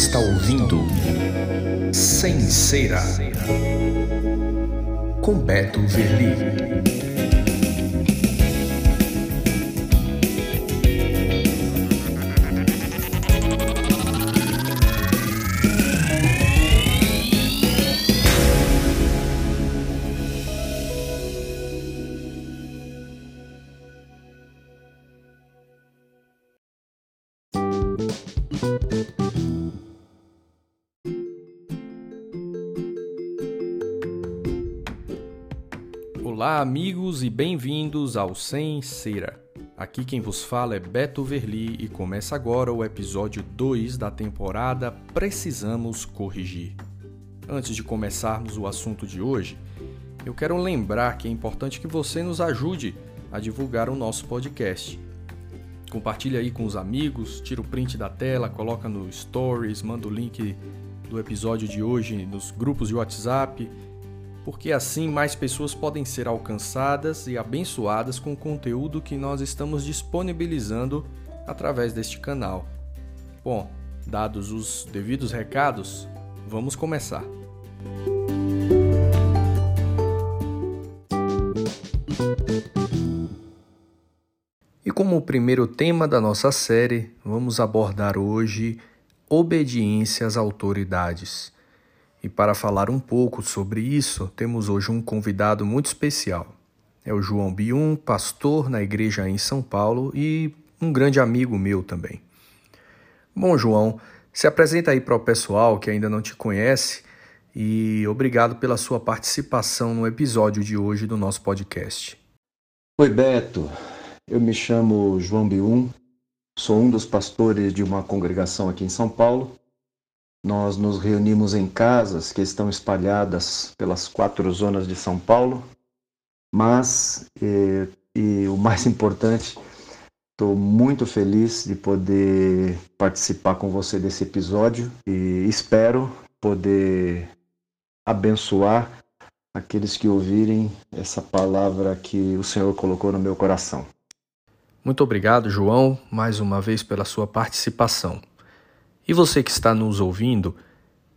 está ouvindo Sem Cera com Beto Verli. Olá, amigos, e bem-vindos ao Sem Cera. Aqui quem vos fala é Beto Verli e começa agora o episódio 2 da temporada Precisamos Corrigir. Antes de começarmos o assunto de hoje, eu quero lembrar que é importante que você nos ajude a divulgar o nosso podcast. Compartilhe aí com os amigos, tira o print da tela, coloca no Stories, manda o link do episódio de hoje nos grupos de WhatsApp porque assim mais pessoas podem ser alcançadas e abençoadas com o conteúdo que nós estamos disponibilizando através deste canal. Bom, dados os devidos recados, vamos começar. E como o primeiro tema da nossa série, vamos abordar hoje obediência às autoridades. E para falar um pouco sobre isso, temos hoje um convidado muito especial. É o João Bium, pastor na igreja em São Paulo e um grande amigo meu também. Bom, João, se apresenta aí para o pessoal que ainda não te conhece e obrigado pela sua participação no episódio de hoje do nosso podcast. Oi, Beto. Eu me chamo João Bium, sou um dos pastores de uma congregação aqui em São Paulo nós nos reunimos em casas que estão espalhadas pelas quatro zonas de São Paulo, mas, e, e o mais importante, estou muito feliz de poder participar com você desse episódio e espero poder abençoar aqueles que ouvirem essa palavra que o Senhor colocou no meu coração. Muito obrigado, João, mais uma vez pela sua participação. E você que está nos ouvindo,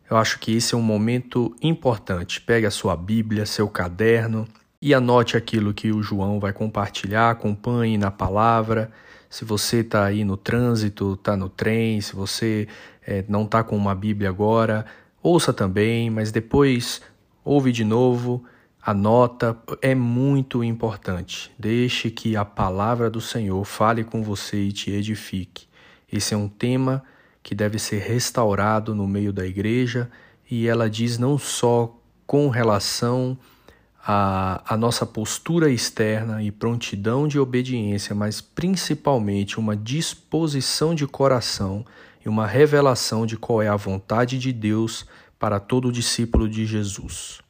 eu acho que esse é um momento importante. Pegue a sua Bíblia, seu caderno e anote aquilo que o João vai compartilhar, acompanhe na palavra. Se você está aí no trânsito, está no trem, se você é, não está com uma Bíblia agora, ouça também, mas depois ouve de novo, anota, é muito importante. Deixe que a palavra do Senhor fale com você e te edifique. Esse é um tema que deve ser restaurado no meio da igreja, e ela diz não só com relação à, à nossa postura externa e prontidão de obediência, mas principalmente uma disposição de coração e uma revelação de qual é a vontade de Deus para todo discípulo de Jesus.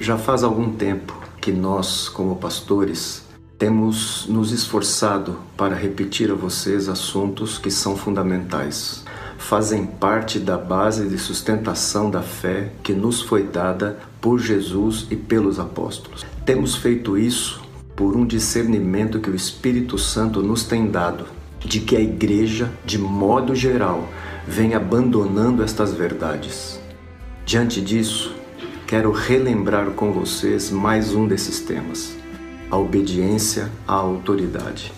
Já faz algum tempo que nós, como pastores, temos nos esforçado para repetir a vocês assuntos que são fundamentais. Fazem parte da base de sustentação da fé que nos foi dada por Jesus e pelos apóstolos. Temos feito isso por um discernimento que o Espírito Santo nos tem dado de que a igreja, de modo geral, vem abandonando estas verdades. Diante disso, quero relembrar com vocês mais um desses temas: a obediência à autoridade.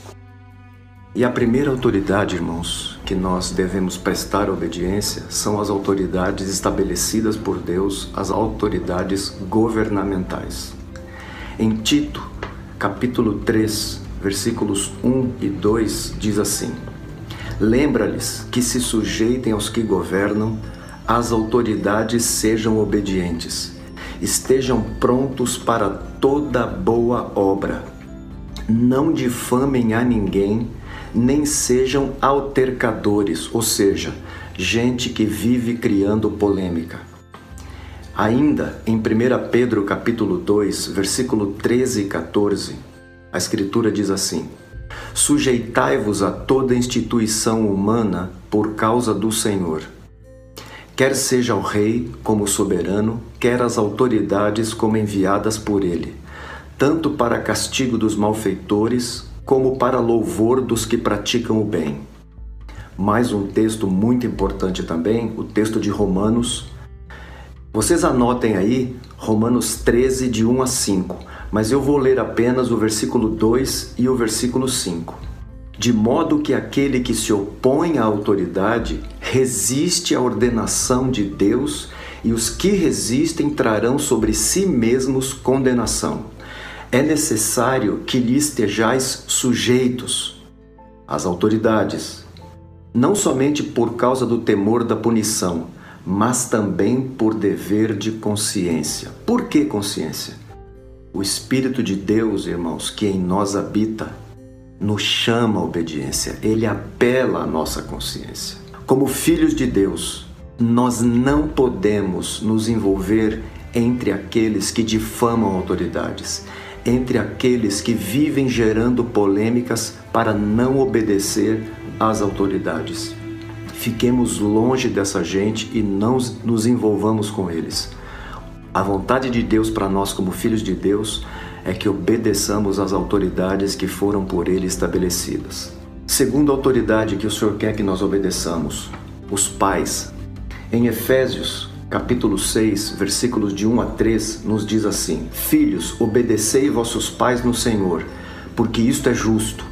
E a primeira autoridade, irmãos, que nós devemos prestar obediência são as autoridades estabelecidas por Deus, as autoridades governamentais. Em Tito, capítulo 3, versículos 1 e 2, diz assim: Lembra-lhes que se sujeitem aos que governam, as autoridades sejam obedientes estejam prontos para toda boa obra. Não difamem a ninguém, nem sejam altercadores, ou seja, gente que vive criando polêmica. Ainda em 1 Pedro capítulo 2, versículo 13 e 14, a escritura diz assim: Sujeitai-vos a toda instituição humana por causa do Senhor quer seja o rei como soberano, quer as autoridades como enviadas por ele. tanto para castigo dos malfeitores, como para louvor dos que praticam o bem. Mais um texto muito importante também, o texto de Romanos. Vocês anotem aí Romanos 13, de 1 a 5, mas eu vou ler apenas o versículo 2 e o versículo 5. De modo que aquele que se opõe à autoridade resiste à ordenação de Deus, e os que resistem trarão sobre si mesmos condenação. É necessário que lhe estejais sujeitos às autoridades, não somente por causa do temor da punição, mas também por dever de consciência. Por que consciência? O Espírito de Deus, irmãos, que em nós habita, nos chama à obediência, ele apela à nossa consciência. Como filhos de Deus, nós não podemos nos envolver entre aqueles que difamam autoridades, entre aqueles que vivem gerando polêmicas para não obedecer às autoridades. Fiquemos longe dessa gente e não nos envolvamos com eles. A vontade de Deus para nós, como filhos de Deus, é que obedeçamos às autoridades que foram por Ele estabelecidas. Segunda autoridade que o Senhor quer que nós obedeçamos, os pais. Em Efésios, capítulo 6, versículos de 1 a 3, nos diz assim: Filhos, obedecei vossos pais no Senhor, porque isto é justo.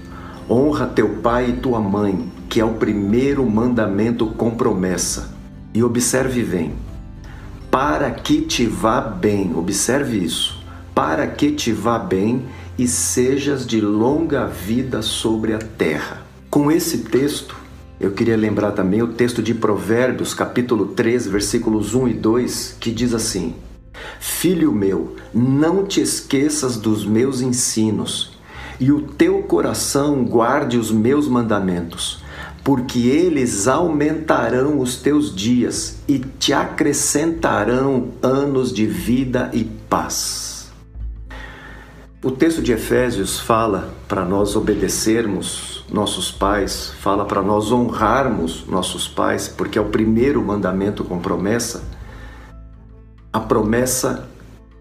Honra teu pai e tua mãe, que é o primeiro mandamento com promessa. E observe bem, para que te vá bem, observe isso, para que te vá bem e sejas de longa vida sobre a terra. Com esse texto, eu queria lembrar também o texto de Provérbios, capítulo 3, versículos 1 e 2, que diz assim: Filho meu, não te esqueças dos meus ensinos e o teu coração guarde os meus mandamentos, porque eles aumentarão os teus dias e te acrescentarão anos de vida e paz. O texto de Efésios fala para nós obedecermos nossos pais, fala para nós honrarmos nossos pais, porque é o primeiro mandamento com promessa. A promessa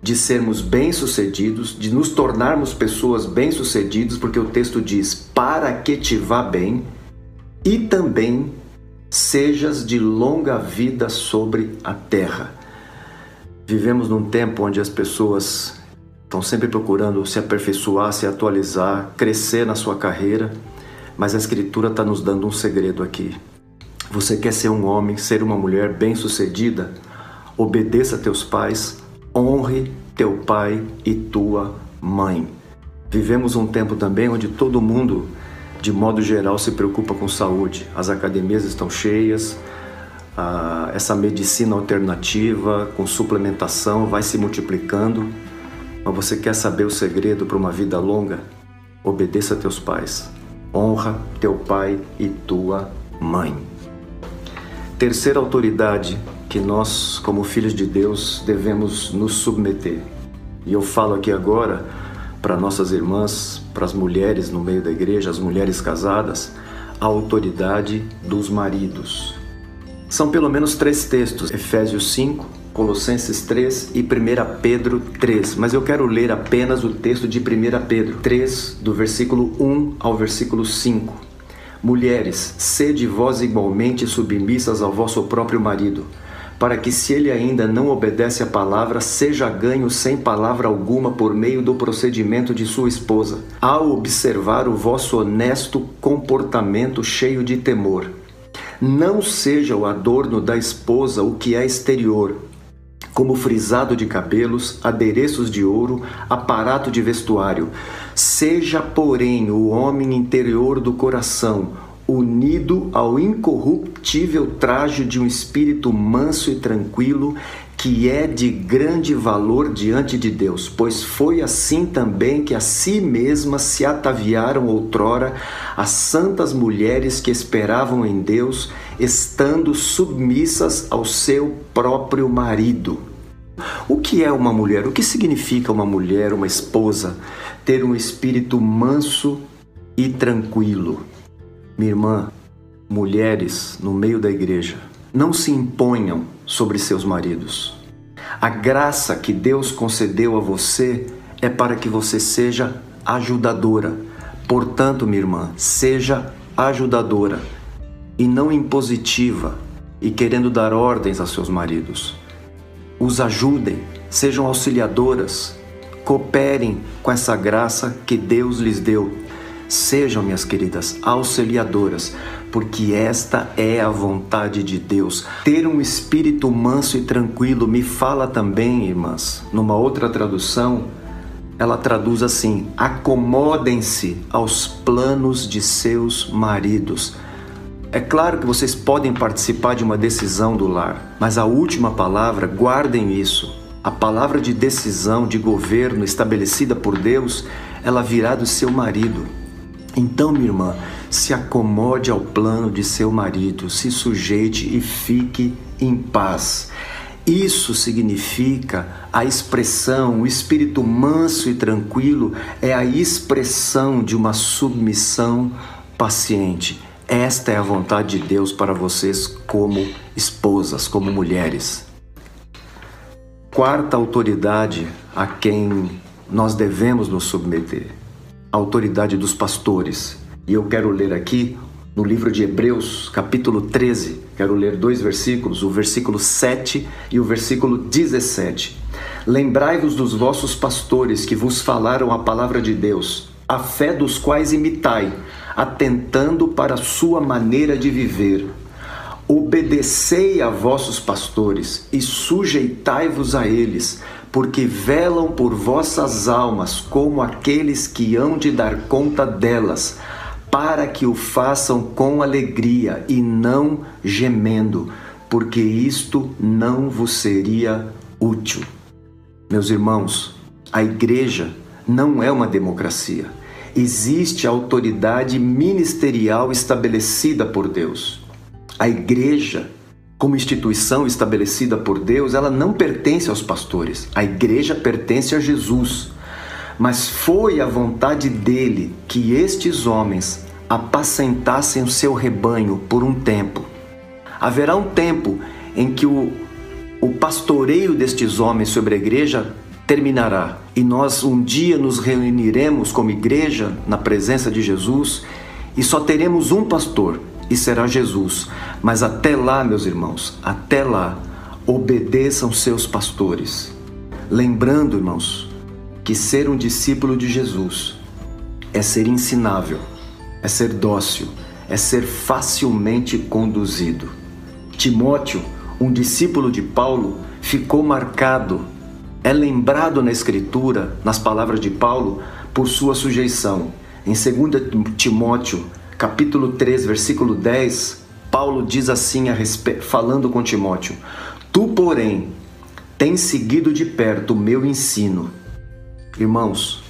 de sermos bem-sucedidos, de nos tornarmos pessoas bem-sucedidas, porque o texto diz: para que te vá bem, e também sejas de longa vida sobre a terra. Vivemos num tempo onde as pessoas estão sempre procurando se aperfeiçoar, se atualizar, crescer na sua carreira, mas a Escritura está nos dando um segredo aqui. Você quer ser um homem, ser uma mulher bem-sucedida? Obedeça a teus pais, honre teu pai e tua mãe. Vivemos um tempo também onde todo mundo, de modo geral, se preocupa com saúde. As academias estão cheias, essa medicina alternativa com suplementação vai se multiplicando. Mas você quer saber o segredo para uma vida longa? Obedeça a teus pais. Honra teu pai e tua mãe. Terceira autoridade que nós, como filhos de Deus, devemos nos submeter. E eu falo aqui agora para nossas irmãs, para as mulheres no meio da igreja, as mulheres casadas, a autoridade dos maridos. São pelo menos três textos: Efésios 5, Colossenses 3 e 1 Pedro 3. Mas eu quero ler apenas o texto de 1 Pedro 3, do versículo 1 ao versículo 5. Mulheres, sede vós igualmente submissas ao vosso próprio marido para que, se ele ainda não obedece à palavra, seja ganho sem palavra alguma por meio do procedimento de sua esposa, ao observar o vosso honesto comportamento cheio de temor. Não seja o adorno da esposa o que é exterior, como frisado de cabelos, adereços de ouro, aparato de vestuário. Seja, porém, o homem interior do coração, unido ao incorruptível traje de um espírito manso e tranquilo, que é de grande valor diante de Deus, pois foi assim também que a si mesmas se ataviaram outrora as santas mulheres que esperavam em Deus, estando submissas ao seu próprio marido. O que é uma mulher? O que significa uma mulher, uma esposa? Ter um espírito manso e tranquilo. Minha irmã, mulheres no meio da igreja, não se imponham sobre seus maridos. A graça que Deus concedeu a você é para que você seja ajudadora. Portanto, minha irmã, seja ajudadora e não impositiva e querendo dar ordens a seus maridos. Os ajudem, sejam auxiliadoras, cooperem com essa graça que Deus lhes deu. Sejam, minhas queridas, auxiliadoras, porque esta é a vontade de Deus. Ter um espírito manso e tranquilo me fala também, irmãs, numa outra tradução, ela traduz assim: acomodem-se aos planos de seus maridos. É claro que vocês podem participar de uma decisão do lar, mas a última palavra, guardem isso. A palavra de decisão, de governo estabelecida por Deus, ela virá do seu marido. Então, minha irmã, se acomode ao plano de seu marido, se sujeite e fique em paz. Isso significa a expressão, o espírito manso e tranquilo é a expressão de uma submissão paciente. Esta é a vontade de Deus para vocês como esposas, como mulheres. Quarta autoridade a quem nós devemos nos submeter: a autoridade dos pastores. E eu quero ler aqui no livro de Hebreus, capítulo 13, quero ler dois versículos, o versículo 7 e o versículo 17. Lembrai-vos dos vossos pastores que vos falaram a palavra de Deus, a fé dos quais imitai, atentando para a sua maneira de viver. Obedecei a vossos pastores e sujeitai-vos a eles, porque velam por vossas almas como aqueles que hão de dar conta delas para que o façam com alegria e não gemendo, porque isto não vos seria útil. Meus irmãos, a igreja não é uma democracia. Existe autoridade ministerial estabelecida por Deus. A igreja, como instituição estabelecida por Deus, ela não pertence aos pastores. A igreja pertence a Jesus mas foi a vontade dele que estes homens apacentassem o seu rebanho por um tempo. Haverá um tempo em que o, o pastoreio destes homens sobre a igreja terminará e nós um dia nos reuniremos como igreja na presença de Jesus e só teremos um pastor e será Jesus. Mas até lá, meus irmãos, até lá, obedeçam seus pastores. Lembrando, irmãos, que ser um discípulo de Jesus é ser ensinável, é ser dócil, é ser facilmente conduzido. Timóteo, um discípulo de Paulo, ficou marcado, é lembrado na Escritura, nas palavras de Paulo, por sua sujeição. Em 2 Timóteo, capítulo 3, versículo 10, Paulo diz assim, falando com Timóteo: Tu, porém, tens seguido de perto o meu ensino Irmãos,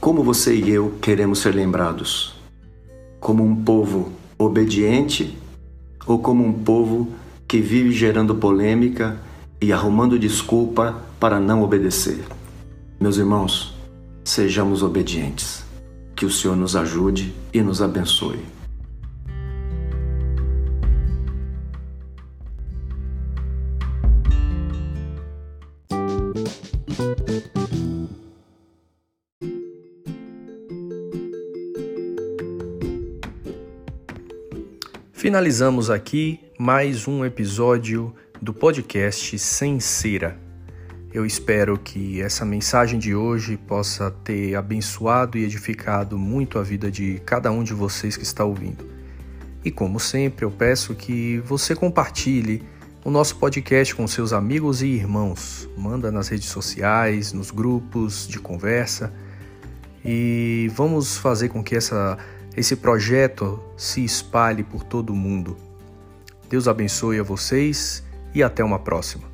como você e eu queremos ser lembrados? Como um povo obediente ou como um povo que vive gerando polêmica e arrumando desculpa para não obedecer? Meus irmãos, sejamos obedientes. Que o Senhor nos ajude e nos abençoe. Finalizamos aqui mais um episódio do podcast Sem Cera. Eu espero que essa mensagem de hoje possa ter abençoado e edificado muito a vida de cada um de vocês que está ouvindo. E como sempre, eu peço que você compartilhe o nosso podcast com seus amigos e irmãos. Manda nas redes sociais, nos grupos de conversa e vamos fazer com que essa esse projeto se espalhe por todo o mundo. Deus abençoe a vocês e até uma próxima.